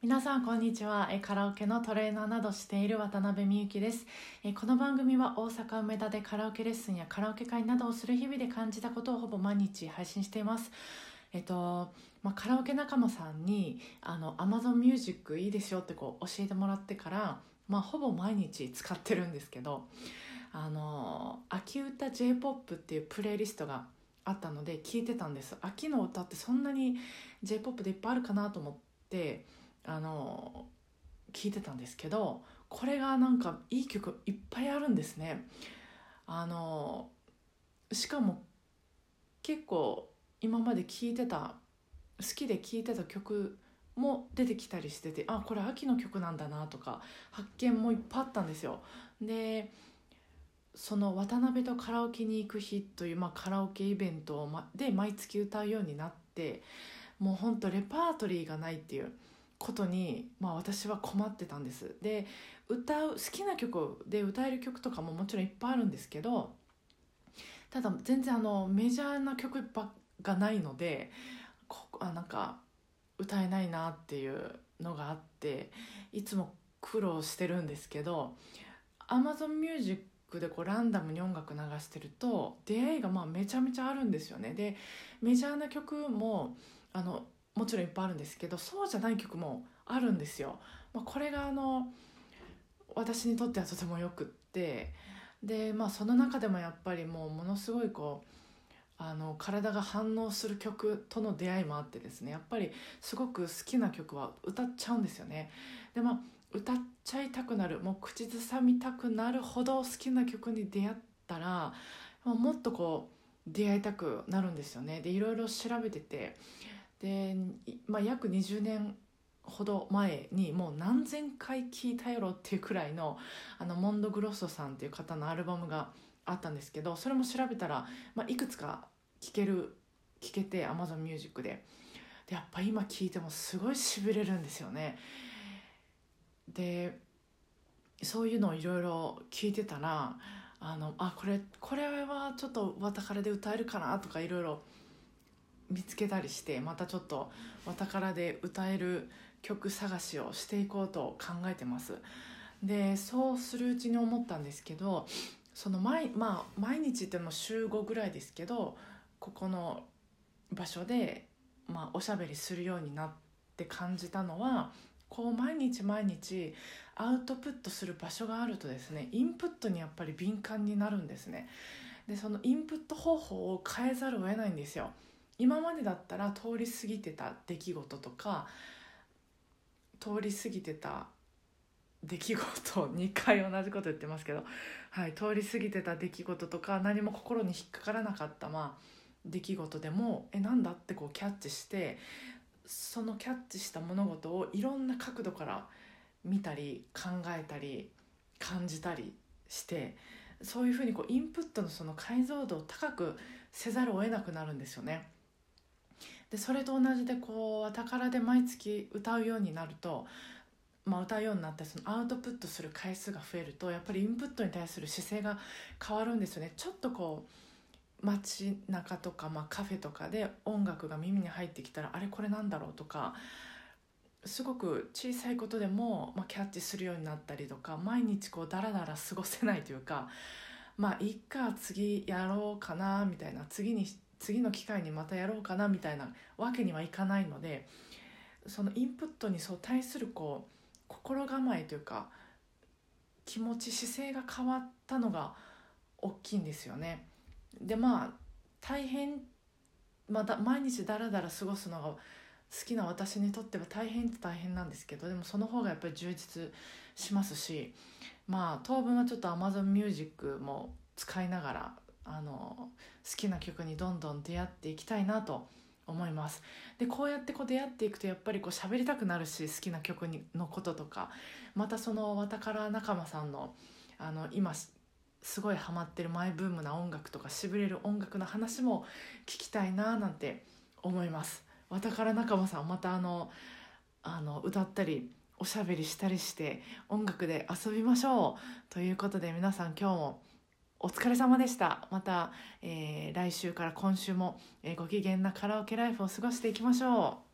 皆さんこんにちは。えカラオケのトレーナーなどしている渡辺美幸です。えこの番組は大阪梅田でカラオケレッスンやカラオケ会などをする日々で感じたことをほぼ毎日配信しています。えっとまあ、カラオケ仲間さんにあの Amazon Music いいですよってこう教えてもらってから、まあ、ほぼ毎日使ってるんですけどあの秋歌 j p o p っていうプレイリストがあったので聞いてたんです。秋の歌ってそんなに j p o p でいっぱいあるかなと思ってあの聞いてたんですけどこれがなんかいい曲いっぱいあるんですね。あのしかも結構今まで聴いてた好きで聴いてた曲も出てきたりしててあこれ秋の曲なんだなとか発見もいっぱいあったんですよ。でその渡辺とカラオケに行く日という、まあ、カラオケイベントで毎月歌うようになってもうほんとレパートリーがないっていうことに、まあ、私は困ってたんです。で歌う好きな曲で歌える曲とかももちろんいっぱいあるんですけどただ全然あのメジャーな曲ばがないのでこあなんか歌えないなっていうのがあっていつも苦労してるんですけど Amazon Music でこうランダムに音楽流してると出会いがまあめちゃめちゃあるんですよね。でメジャーな曲もあのもちろんいっぱいあるんですけどそうじゃない曲もあるんですよ。まあ、これがあの私にとってはとてもよくってで、まあ、その中でもやっぱりもうものすごいこうあの体が反応する曲との出会いもあってですねやっぱりすごく好きな曲は歌っちゃうんですよね。でまあ歌っちゃいたくなるもう口ずさみたくなるほど好きな曲に出会ったらもっとこう出会いたくなるんですよね。でいろいろ調べててで、まあ、約20年ほど前にもう何千回聴いたやろっていうくらいのあのモンド・グロッソさんっていう方のアルバムがあったんですけどそれも調べたら、まあ、いくつか聴ける聴けて Amazon Music ででやっぱ今聴いてもすごいしびれるんですよね。でそういうのをいろいろ聞いてたらあのあこれこれはちょっと「わたから」で歌えるかなとかいろいろ見つけたりしてまたちょっと「わたから」で歌える曲探しをしていこうと考えてます。でそうするうちに思ったんですけどその毎,、まあ、毎日っても週5ぐらいですけどここの場所で、まあ、おしゃべりするようになって感じたのはこう毎日毎日アウトプットする場所があるとですねインプットにやっぱり敏感になるんですね。でそのインプット方法を変えざるを得ないんですよ。今までだったら通り過ぎてた出来事とか通り過ぎてた出来事2回同じこと言ってますけど、はい、通り過ぎてた出来事とか何も心に引っかからなかった、まあ、出来事でもえなんだってこうキャッチしてそのキャッチした物事をいろんな角度から見たり考えたり感じたりしてそういうふうにこうインプットのその解像度を高くせざるを得なくなるんですよね。でそれと同じでこう宝で毎月歌うようになると、まあ、歌うようになってそのアウトプットする回数が増えるとやっぱりインプットに対する姿勢が変わるんですよね。ちょっとこう街中とか、まあ、カフェとかで音楽が耳に入ってきたらあれこれなんだろうとかすごく小さいことでも、まあ、キャッチするようになったりとか毎日こうダラダラ過ごせないというかまあいっか次やろうかなみたいな次に次の機会にまたやろうかなみたいなわけにはいかないのでそのインプットに対するこう心構えというか気持ち姿勢が変わったのが大きいんですよね。でまあ大変、まだ毎日ダラダラ過ごすのが好きな私にとっては大変って大変なんですけどでもその方がやっぱり充実しますしまあ当分はちょっと Amazon Music も使いながらあの好きな曲にどんどん出会っていきたいなと思います。でこうやってこう出会っていくとやっぱりこう喋りたくなるし好きな曲にのこととかまたそのわたから仲間さんのあの今すごいハマってるマイブームな音楽とかしびれる音楽の話も聞きたいななんて思います。わたから仲間さんまたあのあの歌ったりおしゃべりしたりして音楽で遊びましょうということで皆さん今日もお疲れ様でした。また、えー、来週から今週も、えー、ご機嫌なカラオケライフを過ごしていきましょう。